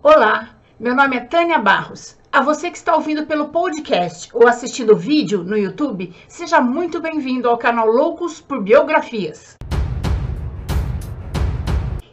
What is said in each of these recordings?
Olá, meu nome é Tânia Barros. A você que está ouvindo pelo podcast ou assistindo o vídeo no YouTube, seja muito bem-vindo ao canal Loucos por Biografias.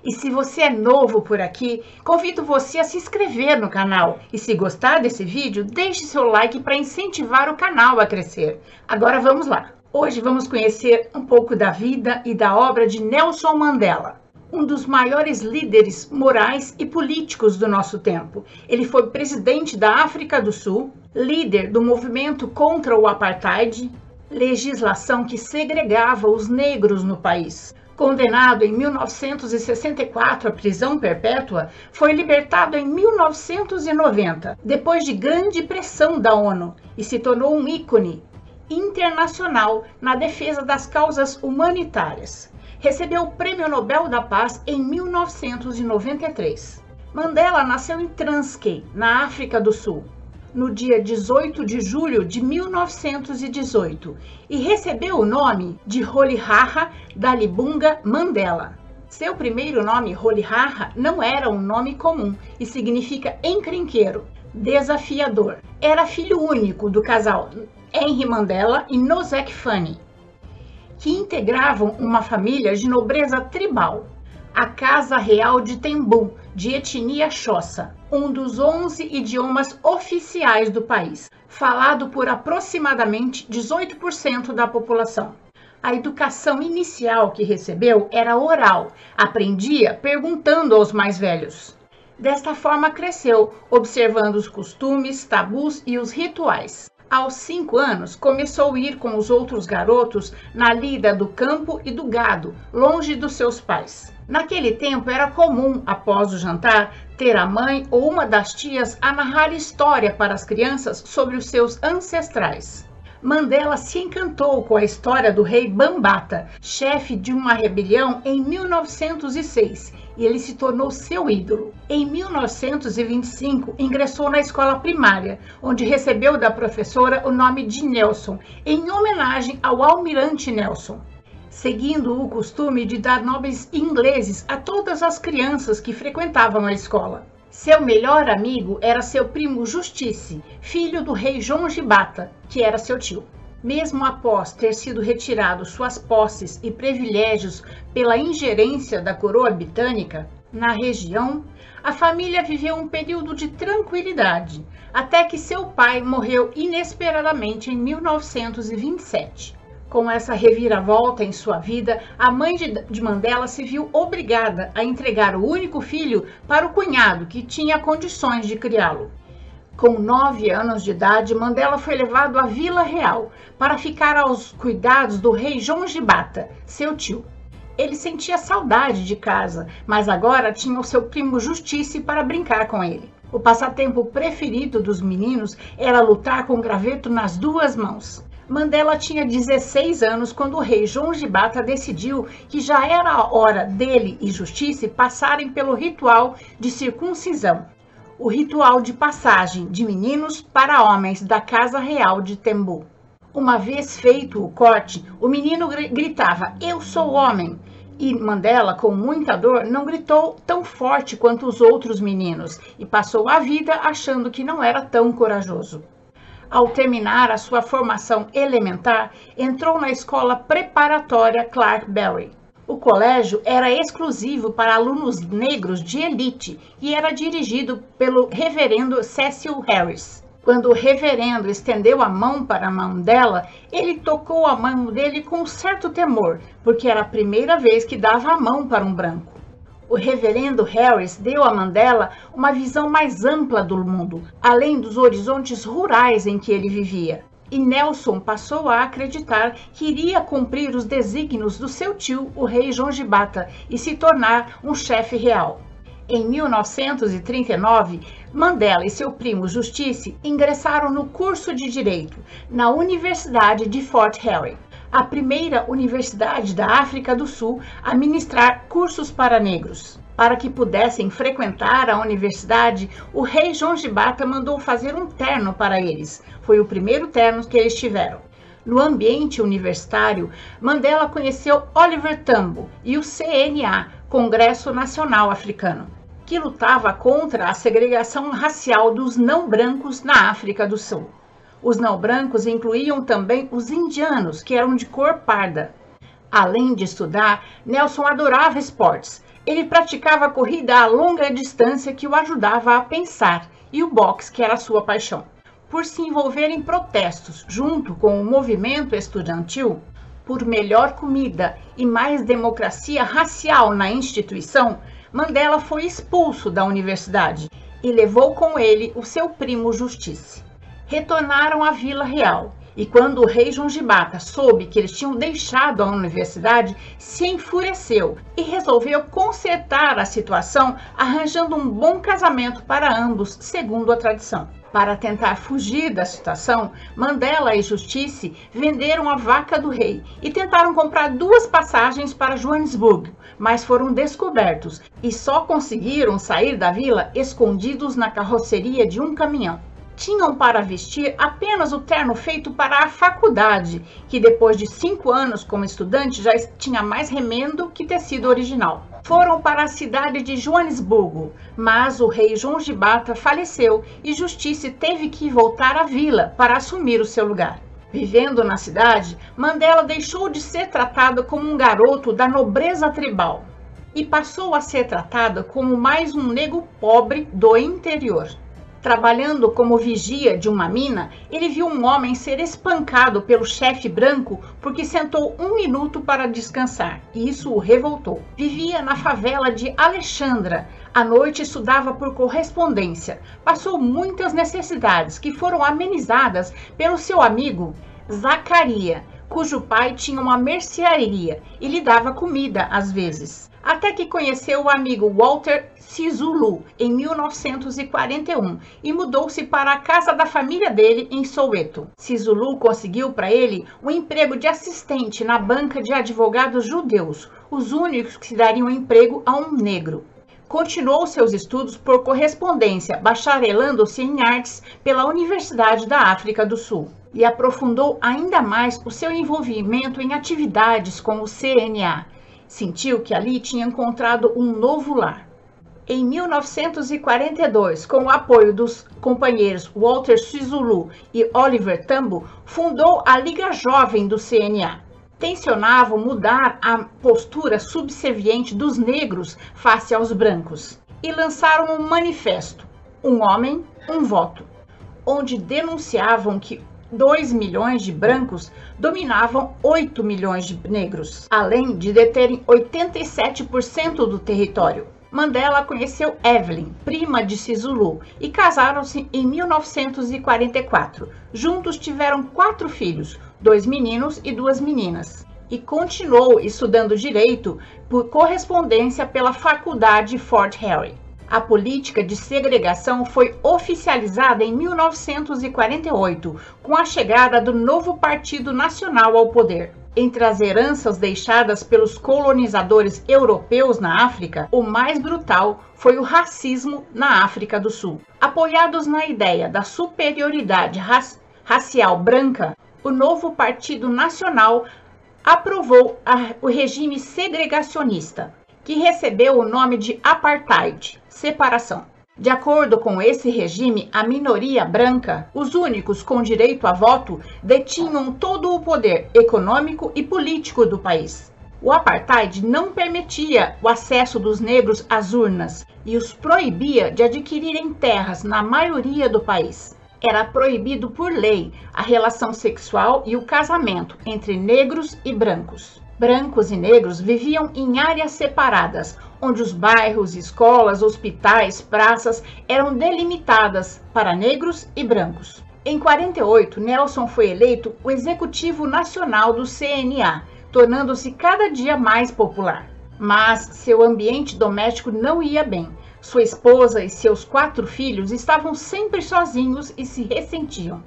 E se você é novo por aqui, convido você a se inscrever no canal. E se gostar desse vídeo, deixe seu like para incentivar o canal a crescer. Agora vamos lá. Hoje vamos conhecer um pouco da vida e da obra de Nelson Mandela um dos maiores líderes morais e políticos do nosso tempo. Ele foi presidente da África do Sul, líder do movimento contra o apartheid, legislação que segregava os negros no país. Condenado em 1964 à prisão perpétua, foi libertado em 1990, depois de grande pressão da ONU, e se tornou um ícone internacional na defesa das causas humanitárias recebeu o Prêmio Nobel da Paz em 1993. Mandela nasceu em Transkei, na África do Sul, no dia 18 de julho de 1918 e recebeu o nome de Rolihaha Dalibunga Mandela. Seu primeiro nome, Rolihaha, não era um nome comum e significa encrenqueiro, desafiador. Era filho único do casal Henry Mandela e Nozek Fanny que integravam uma família de nobreza tribal, a Casa Real de Tembu, de etnia Xhosa, um dos 11 idiomas oficiais do país, falado por aproximadamente 18% da população. A educação inicial que recebeu era oral, aprendia perguntando aos mais velhos. Desta forma cresceu, observando os costumes, tabus e os rituais. Aos cinco anos, começou a ir com os outros garotos na lida do campo e do gado, longe dos seus pais. Naquele tempo era comum, após o jantar, ter a mãe ou uma das tias a narrar história para as crianças sobre os seus ancestrais. Mandela se encantou com a história do rei Bambata, chefe de uma rebelião em 1906 e ele se tornou seu ídolo. Em 1925, ingressou na escola primária, onde recebeu da professora o nome de Nelson, em homenagem ao almirante Nelson. Seguindo o costume de dar nomes ingleses a todas as crianças que frequentavam a escola. Seu melhor amigo era seu primo Justice, filho do rei João Gibata, que era seu tio. Mesmo após ter sido retirado suas posses e privilégios pela ingerência da coroa britânica na região, a família viveu um período de tranquilidade, até que seu pai morreu inesperadamente em 1927. Com essa reviravolta em sua vida, a mãe de Mandela se viu obrigada a entregar o único filho para o cunhado, que tinha condições de criá-lo. Com nove anos de idade, Mandela foi levado à Vila Real para ficar aos cuidados do rei João Gibata, seu tio. Ele sentia saudade de casa, mas agora tinha o seu primo Justice para brincar com ele. O passatempo preferido dos meninos era lutar com graveto nas duas mãos. Mandela tinha 16 anos quando o rei João Gibata decidiu que já era a hora dele e Justice passarem pelo ritual de circuncisão o ritual de passagem de meninos para homens da Casa Real de Tembu. Uma vez feito o corte, o menino gritava: Eu sou homem! E Mandela, com muita dor, não gritou tão forte quanto os outros meninos e passou a vida achando que não era tão corajoso. Ao terminar a sua formação elementar, entrou na escola preparatória Clark Berry o colégio era exclusivo para alunos negros de elite e era dirigido pelo reverendo Cecil Harris. Quando o reverendo estendeu a mão para a mão dela, ele tocou a mão dele com certo temor, porque era a primeira vez que dava a mão para um branco. O reverendo Harris deu a Mandela uma visão mais ampla do mundo, além dos horizontes rurais em que ele vivia e Nelson passou a acreditar que iria cumprir os desígnios do seu tio, o rei João Gibata, e se tornar um chefe real. Em 1939, Mandela e seu primo Justice ingressaram no curso de Direito na Universidade de Fort Hare, a primeira universidade da África do Sul a ministrar cursos para negros. Para que pudessem frequentar a universidade, o rei João Gibata mandou fazer um terno para eles. Foi o primeiro terno que eles tiveram. No ambiente universitário, Mandela conheceu Oliver Tambo e o CNA, Congresso Nacional Africano. que lutava contra a segregação racial dos não brancos na África do Sul. Os não brancos incluíam também os indianos, que eram de cor parda. Além de estudar, Nelson adorava esportes. Ele praticava corrida a longa distância que o ajudava a pensar e o boxe, que era sua paixão. Por se envolver em protestos junto com o movimento estudantil por melhor comida e mais democracia racial na instituição, Mandela foi expulso da universidade e levou com ele o seu primo Justice retornaram à Vila Real. E quando o rei João Gibata soube que eles tinham deixado a universidade, se enfureceu e resolveu consertar a situação, arranjando um bom casamento para ambos, segundo a tradição. Para tentar fugir da situação, Mandela e Justice venderam a vaca do rei e tentaram comprar duas passagens para Joanesburgo, mas foram descobertos e só conseguiram sair da vila escondidos na carroceria de um caminhão tinham para vestir apenas o terno feito para a faculdade, que depois de cinco anos como estudante já tinha mais remendo que tecido original. Foram para a cidade de Joanesburgo, mas o rei João Gibata faleceu e Justiça teve que voltar à vila para assumir o seu lugar. Vivendo na cidade, Mandela deixou de ser tratado como um garoto da nobreza tribal e passou a ser tratado como mais um negro pobre do interior. Trabalhando como vigia de uma mina, ele viu um homem ser espancado pelo chefe branco porque sentou um minuto para descansar, e isso o revoltou. Vivia na favela de Alexandra. À noite estudava por correspondência. Passou muitas necessidades que foram amenizadas pelo seu amigo Zacaria, cujo pai tinha uma mercearia e lhe dava comida às vezes até que conheceu o amigo Walter Sisulu em 1941 e mudou-se para a casa da família dele em Soweto. Sisulu conseguiu para ele um emprego de assistente na banca de advogados judeus, os únicos que dariam emprego a um negro. Continuou seus estudos por correspondência, bacharelando-se em artes pela Universidade da África do Sul e aprofundou ainda mais o seu envolvimento em atividades com o CNA, Sentiu que ali tinha encontrado um novo lar. Em 1942, com o apoio dos companheiros Walter Sisulu e Oliver Tambo, fundou a Liga Jovem do CNA. Tensionavam mudar a postura subserviente dos negros face aos brancos e lançaram um manifesto, Um Homem, um Voto, onde denunciavam que 2 milhões de brancos dominavam 8 milhões de negros, além de deterem 87% do território. Mandela conheceu Evelyn, prima de Sisulu, e casaram-se em 1944. Juntos tiveram quatro filhos, dois meninos e duas meninas. E continuou estudando direito por correspondência pela Faculdade Fort Harry. A política de segregação foi oficializada em 1948, com a chegada do novo Partido Nacional ao poder. Entre as heranças deixadas pelos colonizadores europeus na África, o mais brutal foi o racismo na África do Sul. Apoiados na ideia da superioridade racial branca, o novo Partido Nacional aprovou a, o regime segregacionista, que recebeu o nome de apartheid separação. De acordo com esse regime, a minoria branca, os únicos com direito a voto, detinham todo o poder econômico e político do país. O apartheid não permitia o acesso dos negros às urnas e os proibia de adquirirem terras na maioria do país. Era proibido por lei a relação sexual e o casamento entre negros e brancos. Brancos e negros viviam em áreas separadas, onde os bairros, escolas, hospitais, praças eram delimitadas para negros e brancos. Em 48, Nelson foi eleito o executivo nacional do CNA, tornando-se cada dia mais popular. Mas seu ambiente doméstico não ia bem. Sua esposa e seus quatro filhos estavam sempre sozinhos e se ressentiam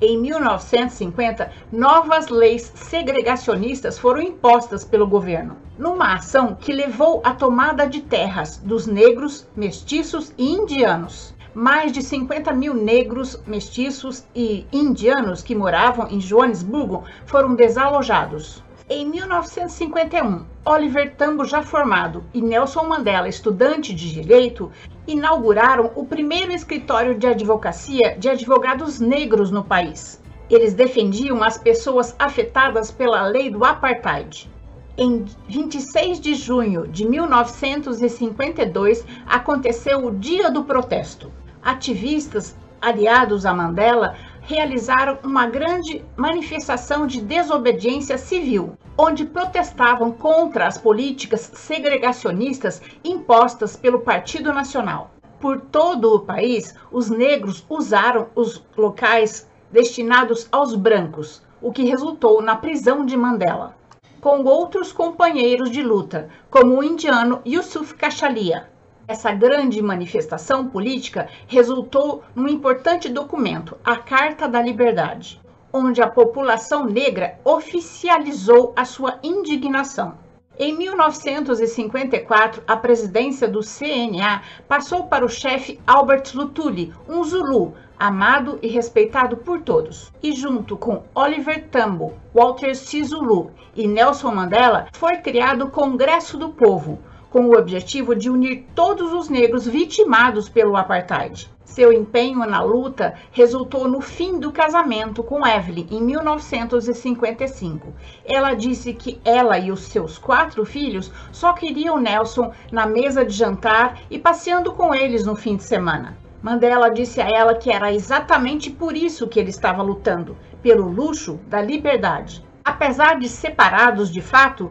em 1950, novas leis segregacionistas foram impostas pelo governo, numa ação que levou à tomada de terras dos negros, mestiços e indianos. Mais de 50 mil negros, mestiços e indianos que moravam em Joanesburgo foram desalojados. Em 1951, Oliver Tambo, já formado, e Nelson Mandela, estudante de direito, inauguraram o primeiro escritório de advocacia de advogados negros no país. Eles defendiam as pessoas afetadas pela lei do apartheid. Em 26 de junho de 1952, aconteceu o Dia do Protesto. Ativistas aliados a Mandela realizaram uma grande manifestação de desobediência civil, onde protestavam contra as políticas segregacionistas impostas pelo Partido Nacional. Por todo o país, os negros usaram os locais destinados aos brancos, o que resultou na prisão de Mandela, com outros companheiros de luta, como o indiano Yusuf Kachalia. Essa grande manifestação política resultou num importante documento, a Carta da Liberdade, onde a população negra oficializou a sua indignação. Em 1954, a presidência do CNA passou para o chefe Albert Lutuli, um Zulu, amado e respeitado por todos. E junto com Oliver Tambo, Walter Zulu e Nelson Mandela, foi criado o Congresso do Povo, com o objetivo de unir todos os negros vitimados pelo apartheid. Seu empenho na luta resultou no fim do casamento com Evelyn em 1955. Ela disse que ela e os seus quatro filhos só queriam Nelson na mesa de jantar e passeando com eles no fim de semana. Mandela disse a ela que era exatamente por isso que ele estava lutando pelo luxo da liberdade. Apesar de separados de fato,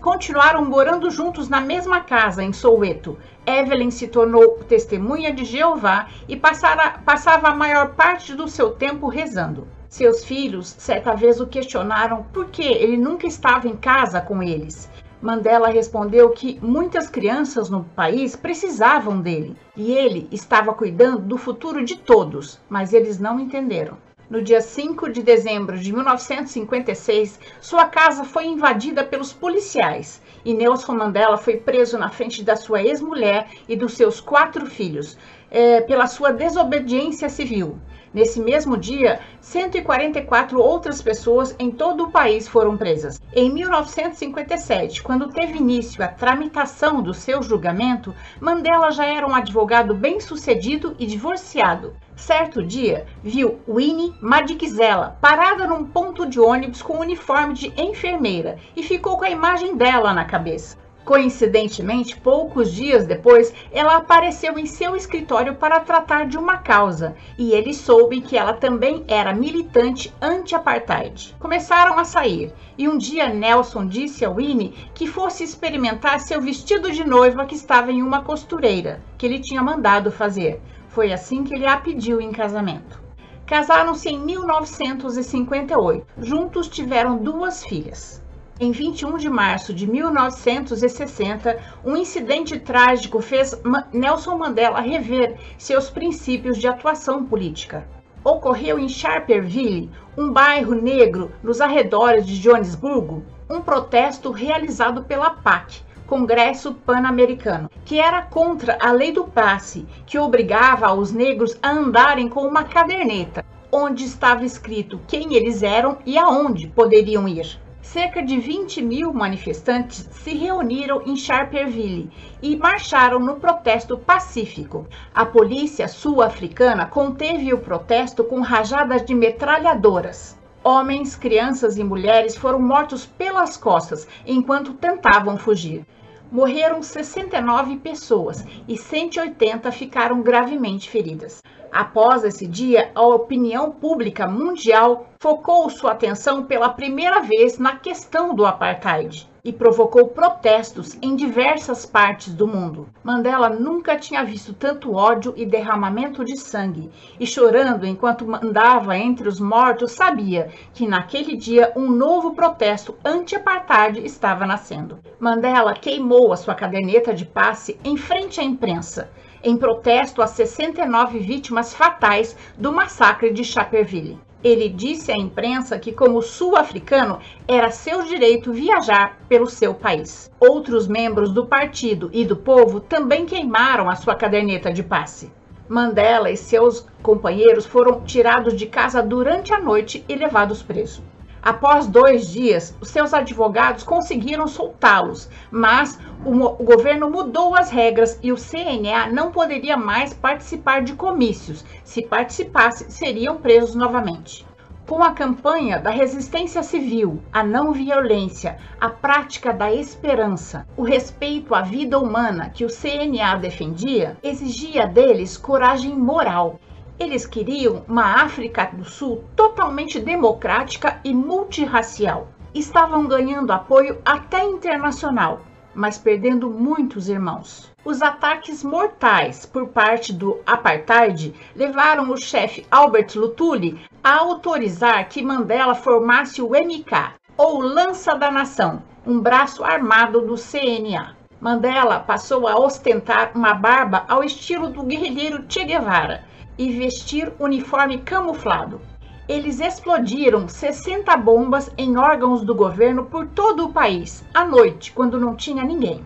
continuaram morando juntos na mesma casa em Soweto. Evelyn se tornou testemunha de Jeová e passara, passava a maior parte do seu tempo rezando. Seus filhos certa vez o questionaram por que ele nunca estava em casa com eles. Mandela respondeu que muitas crianças no país precisavam dele e ele estava cuidando do futuro de todos, mas eles não entenderam. No dia 5 de dezembro de 1956, sua casa foi invadida pelos policiais e Nelson Mandela foi preso na frente da sua ex-mulher e dos seus quatro filhos é, pela sua desobediência civil. Nesse mesmo dia, 144 outras pessoas em todo o país foram presas. Em 1957, quando teve início a tramitação do seu julgamento, Mandela já era um advogado bem-sucedido e divorciado. Certo dia, viu Winnie Madikizela parada num ponto de ônibus com um uniforme de enfermeira e ficou com a imagem dela na cabeça. Coincidentemente, poucos dias depois, ela apareceu em seu escritório para tratar de uma causa e ele soube que ela também era militante anti-apartheid. Começaram a sair e um dia Nelson disse a Winnie que fosse experimentar seu vestido de noiva que estava em uma costureira que ele tinha mandado fazer. Foi assim que ele a pediu em casamento. Casaram-se em 1958. Juntos tiveram duas filhas. Em 21 de março de 1960, um incidente trágico fez Nelson Mandela rever seus princípios de atuação política. Ocorreu em Sharperville, um bairro negro nos arredores de Joanesburgo, um protesto realizado pela PAC, Congresso Pan-Americano, que era contra a lei do passe, que obrigava os negros a andarem com uma caderneta, onde estava escrito quem eles eram e aonde poderiam ir cerca de 20 mil manifestantes se reuniram em Sharperville e marcharam no protesto pacífico. A polícia sul-africana conteve o protesto com rajadas de metralhadoras. Homens, crianças e mulheres foram mortos pelas costas enquanto tentavam fugir. Morreram 69 pessoas e 180 ficaram gravemente feridas. Após esse dia, a opinião pública mundial focou sua atenção pela primeira vez na questão do apartheid e provocou protestos em diversas partes do mundo. Mandela nunca tinha visto tanto ódio e derramamento de sangue, e chorando enquanto andava entre os mortos, sabia que naquele dia um novo protesto anti-apartheid estava nascendo. Mandela queimou a sua caderneta de passe em frente à imprensa em protesto às 69 vítimas fatais do massacre de Chaperville. Ele disse à imprensa que, como sul-africano, era seu direito viajar pelo seu país. Outros membros do partido e do povo também queimaram a sua caderneta de passe. Mandela e seus companheiros foram tirados de casa durante a noite e levados presos. Após dois dias, seus advogados conseguiram soltá-los, mas o, o, governo mudou as regras e o CNA não poderia mais participar de comícios. Se participasse, seriam presos novamente. Com a campanha da resistência civil, a não violência, a prática da esperança, o respeito à vida humana que o CNA defendia, exigia deles coragem moral eles queriam uma África do Sul totalmente democrática e multirracial. Estavam ganhando apoio até internacional, mas perdendo muitos irmãos. Os ataques mortais por parte do apartheid levaram o chefe Albert Lutuli a autorizar que Mandela formasse o MK, ou Lança da Nação, um braço armado do CNA. Mandela passou a ostentar uma barba ao estilo do guerrilheiro Che Guevara e vestir uniforme camuflado. Eles explodiram 60 bombas em órgãos do governo por todo o país, à noite, quando não tinha ninguém.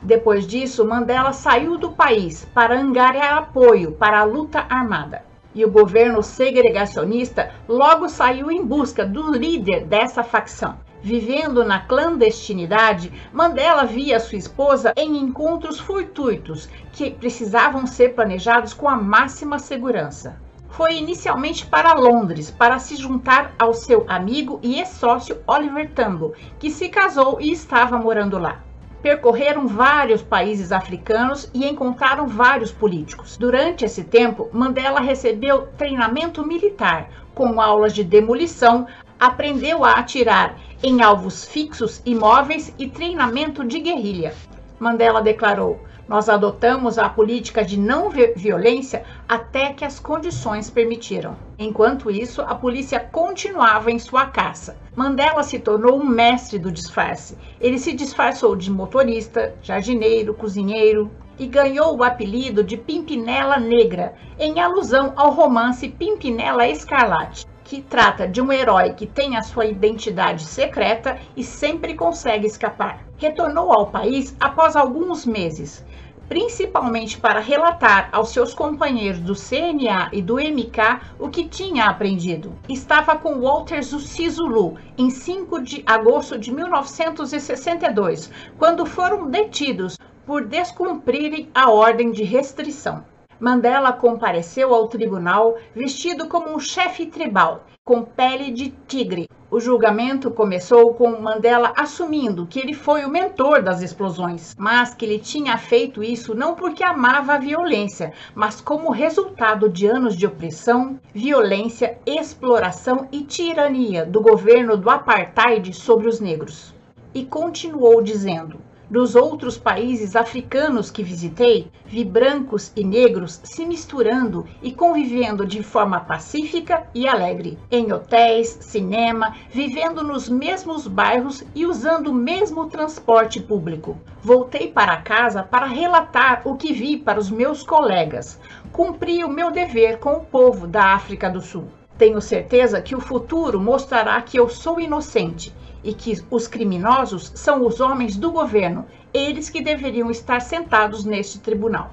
Depois disso, Mandela saiu do país para angariar apoio para a luta armada. E o governo segregacionista logo saiu em busca do líder dessa facção. Vivendo na clandestinidade, Mandela via sua esposa em encontros fortuitos que precisavam ser planejados com a máxima segurança. Foi inicialmente para Londres para se juntar ao seu amigo e ex-sócio Oliver Tambo, que se casou e estava morando lá. Percorreram vários países africanos e encontraram vários políticos. Durante esse tempo, Mandela recebeu treinamento militar, com aulas de demolição, aprendeu a atirar em alvos fixos, imóveis e treinamento de guerrilha. Mandela declarou: Nós adotamos a política de não violência até que as condições permitiram. Enquanto isso, a polícia continuava em sua caça. Mandela se tornou um mestre do disfarce. Ele se disfarçou de motorista, jardineiro, cozinheiro, e ganhou o apelido de Pimpinela Negra, em alusão ao romance Pimpinela Escarlate que trata de um herói que tem a sua identidade secreta e sempre consegue escapar. Retornou ao país após alguns meses, principalmente para relatar aos seus companheiros do CNA e do MK o que tinha aprendido. Estava com Walter Zulu em 5 de agosto de 1962, quando foram detidos por descumprirem a ordem de restrição. Mandela compareceu ao tribunal vestido como um chefe tribal, com pele de tigre. O julgamento começou com Mandela assumindo que ele foi o mentor das explosões, mas que ele tinha feito isso não porque amava a violência, mas como resultado de anos de opressão, violência, exploração e tirania do governo do apartheid sobre os negros. E continuou dizendo: dos outros países africanos que visitei, vi brancos e negros se misturando e convivendo de forma pacífica e alegre, em hotéis, cinema, vivendo nos mesmos bairros e usando o mesmo transporte público. Voltei para casa para relatar o que vi para os meus colegas. Cumpri o meu dever com o povo da África do Sul. Tenho certeza que o futuro mostrará que eu sou inocente e que os criminosos são os homens do governo, eles que deveriam estar sentados neste tribunal.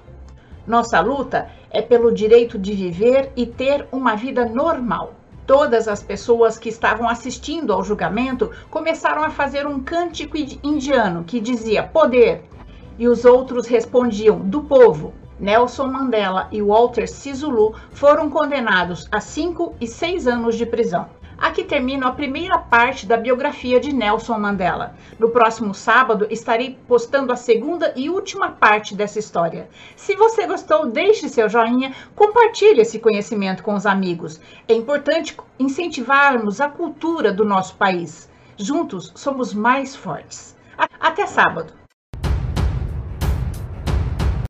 Nossa luta é pelo direito de viver e ter uma vida normal. Todas as pessoas que estavam assistindo ao julgamento começaram a fazer um cântico indiano que dizia poder, e os outros respondiam do povo. Nelson Mandela e Walter Sisulu foram condenados a cinco e seis anos de prisão. Aqui termina a primeira parte da biografia de Nelson Mandela. No próximo sábado estarei postando a segunda e última parte dessa história. Se você gostou, deixe seu joinha, compartilhe esse conhecimento com os amigos. É importante incentivarmos a cultura do nosso país. Juntos somos mais fortes. Até sábado!